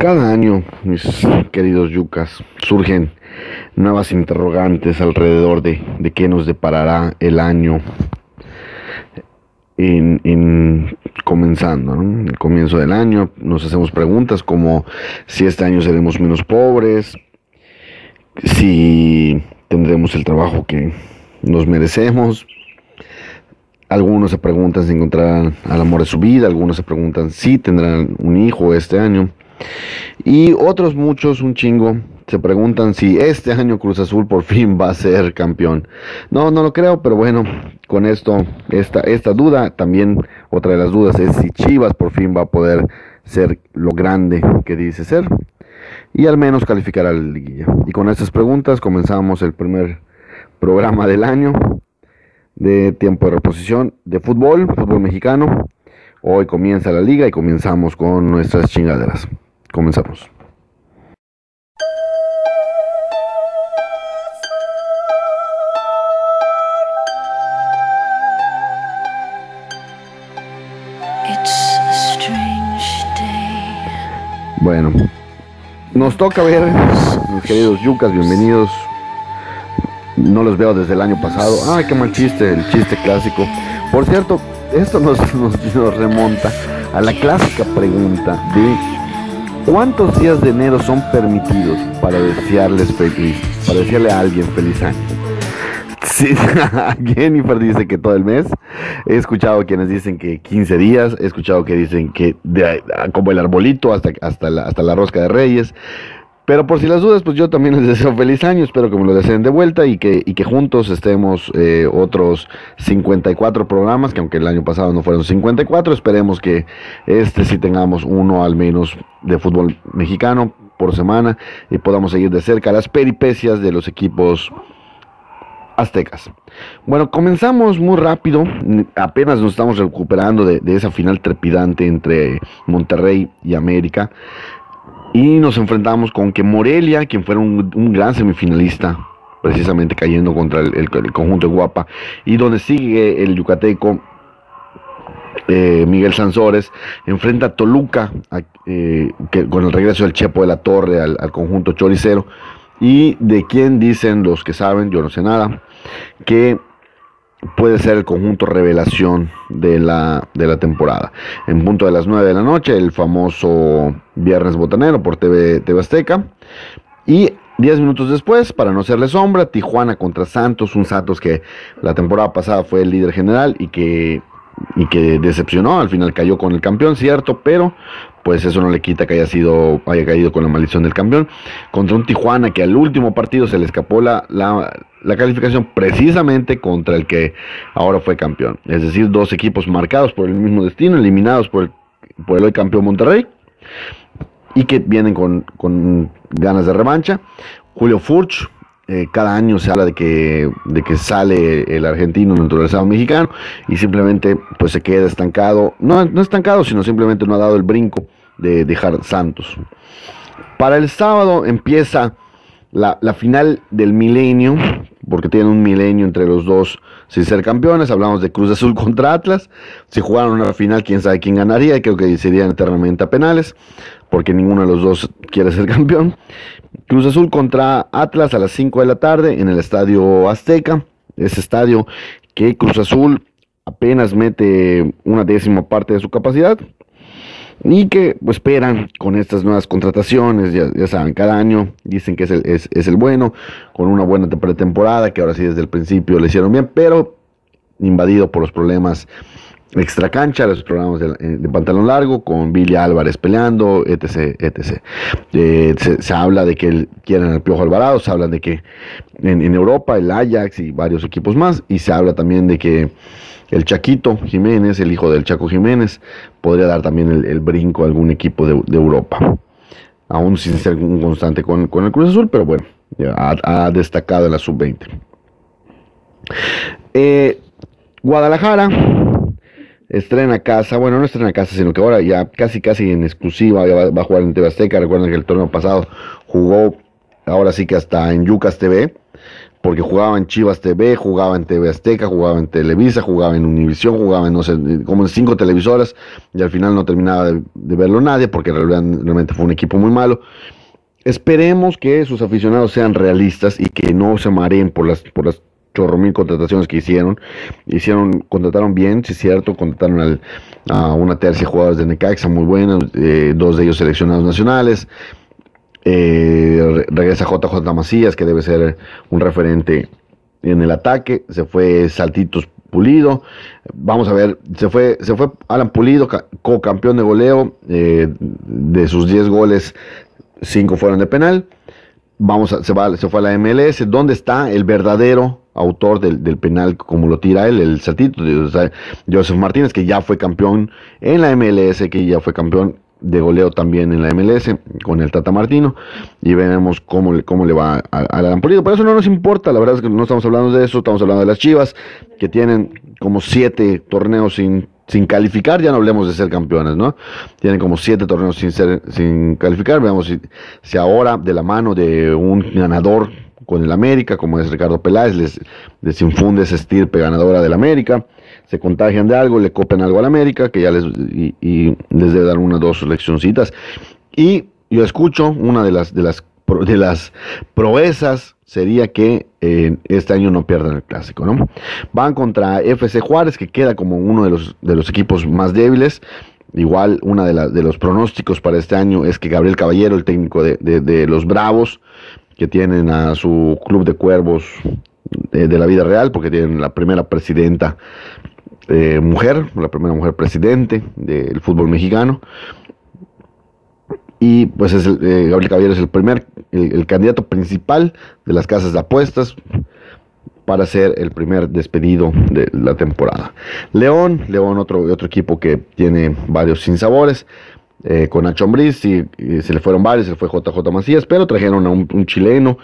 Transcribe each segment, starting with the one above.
Cada año, mis queridos yucas, surgen nuevas interrogantes alrededor de, de qué nos deparará el año en, comenzando, el comienzo del año. Nos hacemos preguntas como si este año seremos menos pobres, si tendremos el trabajo que nos merecemos. Algunos se preguntan si encontrarán al amor de su vida, algunos se preguntan si tendrán un hijo este año. Y otros muchos, un chingo, se preguntan si este año Cruz Azul por fin va a ser campeón. No, no lo creo, pero bueno, con esto, esta, esta duda, también otra de las dudas es si Chivas por fin va a poder ser lo grande que dice ser y al menos calificar a la liguilla. Y con estas preguntas comenzamos el primer programa del año de tiempo de reposición de fútbol, fútbol mexicano. Hoy comienza la liga y comenzamos con nuestras chingaderas. Comenzamos. Bueno, nos toca ver, mis queridos yucas, bienvenidos. No los veo desde el año pasado. Ay, qué mal chiste, el chiste clásico. Por cierto, esto nos, nos remonta a la clásica pregunta de ¿Cuántos días de enero son permitidos para desearles feliz, para desearle a alguien feliz año? Sí, Jennifer dice que todo el mes. He escuchado quienes dicen que 15 días. He escuchado que dicen que como el arbolito hasta, hasta, la, hasta la rosca de reyes. Pero por si las dudas, pues yo también les deseo feliz año, espero que me lo deseen de vuelta y que, y que juntos estemos eh, otros 54 programas, que aunque el año pasado no fueron 54, esperemos que este sí tengamos uno al menos de fútbol mexicano por semana y podamos seguir de cerca las peripecias de los equipos aztecas. Bueno, comenzamos muy rápido, apenas nos estamos recuperando de, de esa final trepidante entre Monterrey y América. Y nos enfrentamos con que Morelia, quien fuera un, gran semifinalista, precisamente cayendo contra el, conjunto de Guapa, y donde sigue el yucateco eh, Miguel Sansores, enfrenta a Toluca, eh, con el regreso del Chepo de la Torre al, al conjunto choricero, y de quien dicen los que saben, yo no sé nada, que puede ser el conjunto revelación de la, de la temporada. En punto de las 9 de la noche, el famoso Viernes Botanero por TV, TV Azteca. Y 10 minutos después, para no serle sombra, Tijuana contra Santos, un Santos que la temporada pasada fue el líder general y que, y que decepcionó, al final cayó con el campeón, cierto, pero pues eso no le quita que haya sido haya caído con la maldición del campeón. Contra un Tijuana que al último partido se le escapó la, la, calificación precisamente contra el que ahora fue campeón. Es decir dos equipos marcados por el mismo destino eliminados por el, por el hoy campeón Monterrey y que vienen con, con ganas de revancha. Julio Furch eh, cada año se habla de que, de que sale el argentino naturalizado mexicano y simplemente pues se queda estancado, no, no estancado, sino simplemente no ha dado el brinco de dejar Santos. Para el sábado empieza la, la final del milenio, porque tienen un milenio entre los dos sin ser campeones. Hablamos de Cruz Azul contra Atlas. Si jugaron una final, quién sabe quién ganaría. Y creo que serían eternamente a penales, porque ninguno de los dos quiere ser campeón. Cruz Azul contra Atlas a las 5 de la tarde en el Estadio Azteca. Ese estadio que Cruz Azul apenas mete una décima parte de su capacidad y que pues, esperan con estas nuevas contrataciones, ya, saben, cada año dicen que es el, es, es el, bueno, con una buena pretemporada, que ahora sí desde el principio le hicieron bien, pero invadido por los problemas extra cancha, los programas de, de, pantalón largo, con Billy Álvarez peleando, etc. etc. Eh, se, habla de que quieren al Piojo Alvarado, se habla de que en, Europa el Ajax y varios equipos más, y se habla también de que el Chaquito Jiménez, el hijo del Chaco Jiménez, podría dar también el, brinco a algún equipo de, Europa. Aún sin ser un constante con, el Cruz Azul, pero bueno, ha, destacado en la sub-20. Eh, Guadalajara estrena casa, bueno, no estrena casa, sino que ahora ya casi casi en exclusiva va, va a jugar en TV Azteca. Recuerden que el torneo pasado jugó ahora sí que hasta en Yucas TV, porque jugaba en Chivas TV, jugaba en TV Azteca, jugaba en Televisa, jugaba en Univisión, jugaba en, no sé, como en cinco televisoras, y al final no terminaba de, verlo nadie, porque realmente fue un equipo muy malo. Esperemos que sus aficionados sean realistas y que no se mareen por las, por las chorro mil contrataciones que hicieron. Hicieron, contrataron bien, si es cierto, contrataron a una tercia de jugadores de Necaxa muy buenos, eh, dos de ellos seleccionados nacionales. Eh, regresa JJ Macías, que debe ser un referente en el ataque. Se fue Saltitos Pulido. Vamos a ver, se fue, se fue Alan Pulido, co-campeón de goleo. Eh, de sus 10 goles, 5 fueron de penal. Vamos a, se, va, fue a la MLS. ¿Dónde está el verdadero autor del, penal como lo tira él, el saltito? Joseph Martínez, que ya fue campeón en la MLS, que ya fue campeón de goleo también en la MLS con el Tata Martino y veremos cómo, le, cómo le va al Alan Pulido. Pero eso no nos importa, la verdad es que no estamos hablando de eso, estamos hablando de las Chivas que tienen como siete torneos sin, sin calificar, ya no hablemos de ser campeones, ¿no? Tienen como siete torneos sin, ser, sin calificar, veamos si, si ahora de la mano de un ganador con el América, como es Ricardo Peláez, les, les infunde esa estirpe ganadora del América se contagian de algo, le copen algo al América, que ya les, y, les debe dar una o dos leccioncitas. Y yo escucho, una de las, de las, de las proezas sería que eh, este año no pierdan el clásico, ¿no? Van contra FC Juárez, que queda como uno de los, de los equipos más débiles. Igual, una de, de los pronósticos para este año es que Gabriel Caballero, el técnico de, de, los Bravos, que tienen a su club de cuervos de, la vida real, porque tienen la primera presidenta eh, mujer, la primera mujer presidente del fútbol mexicano. Y pues es eh, Gabriel Caballero es el primer, el, candidato principal de las casas de apuestas para ser el primer despedido de la temporada. León, León otro, otro equipo que tiene varios sinsabores. Eh, con Nacho Ambriz y, se le fueron varios, se le fue JJ Macías, pero trajeron a un, chileno,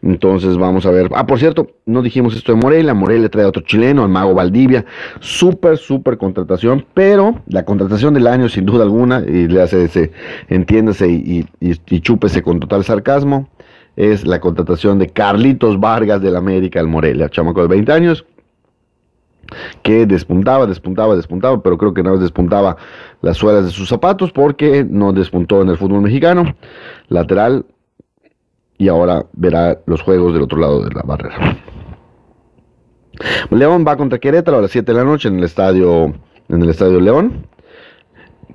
entonces vamos a ver. Ah, por cierto, no dijimos esto de Morelia, Morelia trae a otro chileno, al Mago Valdivia, súper, súper contratación, pero la contratación del año sin duda alguna, y le hace ese, entiéndase y, y, chúpese con total sarcasmo, es la contratación de Carlitos Vargas del América al Morelia, chamaco de 20 años, que despuntaba, despuntaba, despuntaba, pero creo que no despuntaba las suelas de sus zapatos porque no despuntó en el fútbol mexicano. Lateral y ahora verá los juegos del otro lado de la barrera. León va contra Querétaro a las 7 de la noche en el estadio en el estadio León.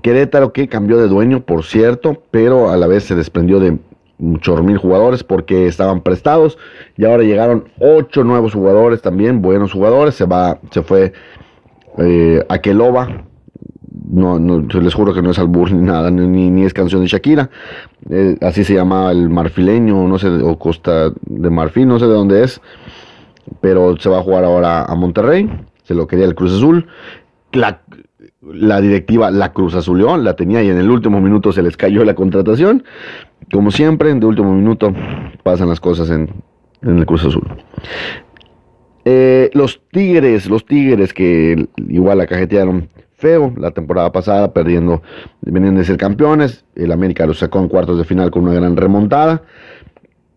Querétaro que cambió de dueño, por cierto, pero a la vez se desprendió de muchos mil jugadores porque estaban prestados y ahora llegaron ocho nuevos jugadores también, buenos jugadores. Se va, se fue eh, Aqueloba. No, no, les juro que no es albur ni nada, ni, ni es canción de Shakira. Eh, así se llama el marfileño, no sé, o Costa de Marfil, no sé de dónde es. Pero se va a jugar ahora a Monterrey. Se lo quería el Cruz Azul. La, la directiva la Cruz Azuleón la tenía y en el último minuto se les cayó la contratación. Como siempre, de último minuto pasan las cosas en, el Cruz Azul. Eh, los Tigres, los Tigres que igual la cajetearon feo la temporada pasada, perdiendo, venían de ser campeones. El América los sacó en cuartos de final con una gran remontada,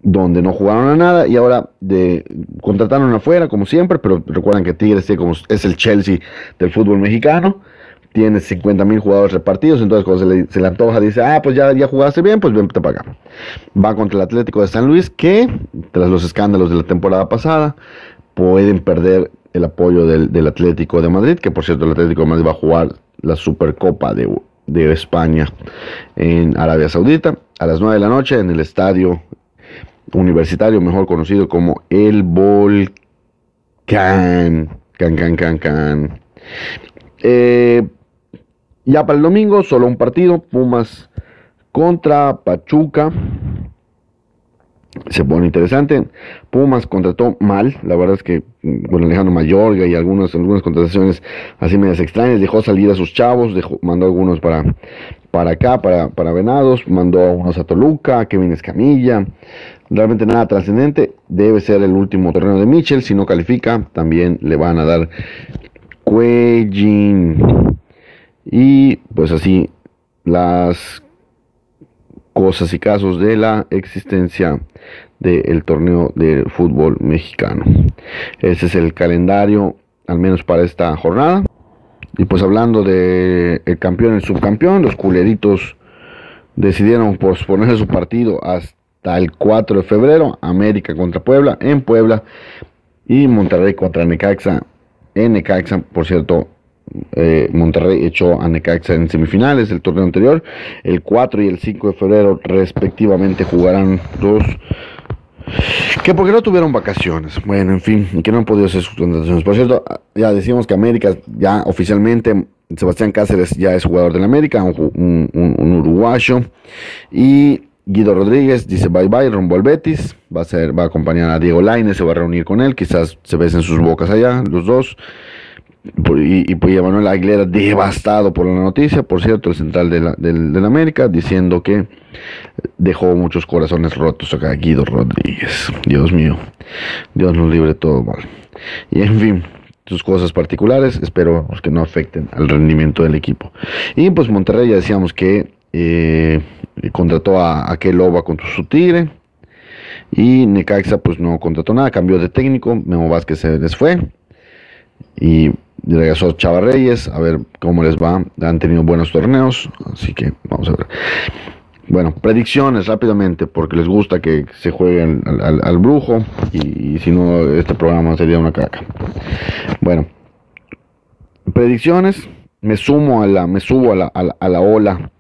donde no jugaron a nada y ahora de, contrataron afuera, como siempre. Pero recuerdan que Tigres como, es el Chelsea del fútbol mexicano tiene 50 mil jugadores repartidos, entonces cuando se le, se le, antoja dice, ah, pues ya, ya jugaste bien, pues vente para acá. Va contra el Atlético de San Luis, que tras los escándalos de la temporada pasada, pueden perder el apoyo del, Atlético de Madrid, que por cierto el Atlético de Madrid va a jugar la Supercopa de, de España en Arabia Saudita a las 9 de la noche en el estadio universitario, mejor conocido como el Volcán. Can, can, can, can. Eh, ya para el domingo, solo un partido, Pumas contra Pachuca. Se pone interesante. Pumas contrató mal, la verdad es que con Alejandro Mayorga y algunas, algunas contrataciones así medias extrañas, dejó salir a sus chavos, dejó, mandó algunos para, para acá, para, para Venados, mandó a unos a Toluca, Kevin Escamilla, realmente nada trascendente, debe ser el último terreno de Mitchell, si no califica, también le van a dar Cuellín. Y pues así, las cosas y casos de la existencia del torneo de fútbol mexicano. Ese es el calendario, al menos para esta jornada. Y pues hablando de el campeón y el subcampeón, los culeritos decidieron posponer su partido hasta el 4 de febrero, América contra Puebla en Puebla y Monterrey contra Necaxa en Necaxa, por cierto, eh, Monterrey echó a Necaxa en semifinales del torneo anterior. El 4 y el 5 de febrero respectivamente jugarán dos que porque no tuvieron vacaciones. Bueno, en fin, que no han podido hacer sus contrataciones. Por cierto, ya decimos que América ya oficialmente, Sebastián Cáceres ya es jugador del América, un, un, uruguayo. Y Guido Rodríguez dice bye bye, rumbo al Betis. Va a, ser, va a acompañar a Diego Lainez, se va a reunir con él. Quizás se besen sus bocas allá, los dos. Y, y pues Manuel Aguilera devastado por la noticia, por cierto, el central de la, del, América, diciendo que dejó muchos corazones rotos acá, Guido Rodríguez. Dios mío, Dios nos libre todo mal. Y en fin, sus cosas particulares, espero que no afecten al rendimiento del equipo. Y pues Monterrey ya decíamos que eh, contrató a aquel Loba contra su Tigre. Y Necaxa pues no contrató nada, cambió de técnico, Memo Vázquez se les fue. Y regresó Chava Reyes, a ver cómo les va. Han tenido buenos torneos, así que vamos a ver. Bueno, predicciones rápidamente, porque les gusta que se jueguen al, brujo y, si no, este programa sería una caca. Bueno, predicciones, me sumo a la, me subo a la, a la ola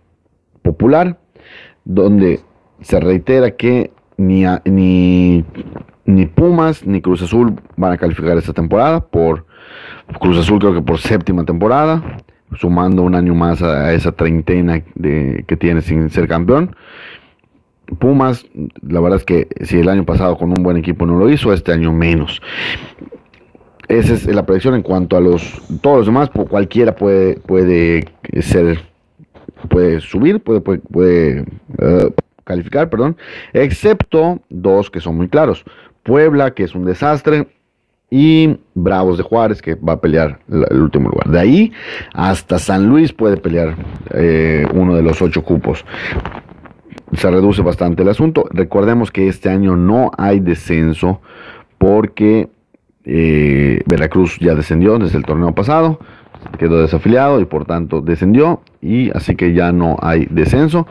popular, donde se reitera que ni, ni, ni Pumas ni Cruz Azul van a calificar esta temporada por Cruz Azul creo que por séptima temporada, sumando un año más a, esa treintena de, que tiene sin ser campeón. Pumas, la verdad es que si el año pasado con un buen equipo no lo hizo, este año menos. Esa es la predicción en cuanto a los todos los demás, cualquiera puede puede ser puede subir, puede puede, eh, calificar, perdón, excepto dos que son muy claros. Puebla, que es un desastre, y Bravos de Juárez, que va a pelear el último lugar. De ahí hasta San Luis puede pelear eh, uno de los ocho cupos. Se reduce bastante el asunto. Recordemos que este año no hay descenso porque eh, Veracruz ya descendió desde el torneo pasado quedó desafiliado y por tanto descendió y así que ya no hay descenso.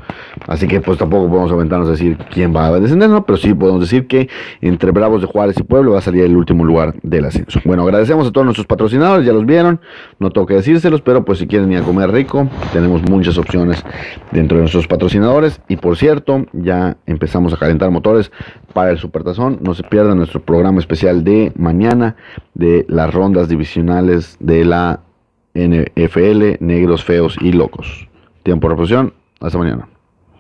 Así que pues tampoco podemos aventarnos a decir quién va a descender, ¿no? pero sí podemos decir que entre Bravos de Juárez y Pueblo va a salir el último lugar del ascenso. Bueno, agradecemos a todos nuestros patrocinadores, ya los vieron, no tengo que decírselos, pero pues si quieren ir a comer rico, tenemos muchas opciones dentro de nuestros patrocinadores y por cierto, ya empezamos a calentar motores para el Supertazón, no se pierdan nuestro programa especial de mañana de las rondas divisionales de la NFL, Negros Feos y Locos. Tiempo de reposición. Hasta mañana.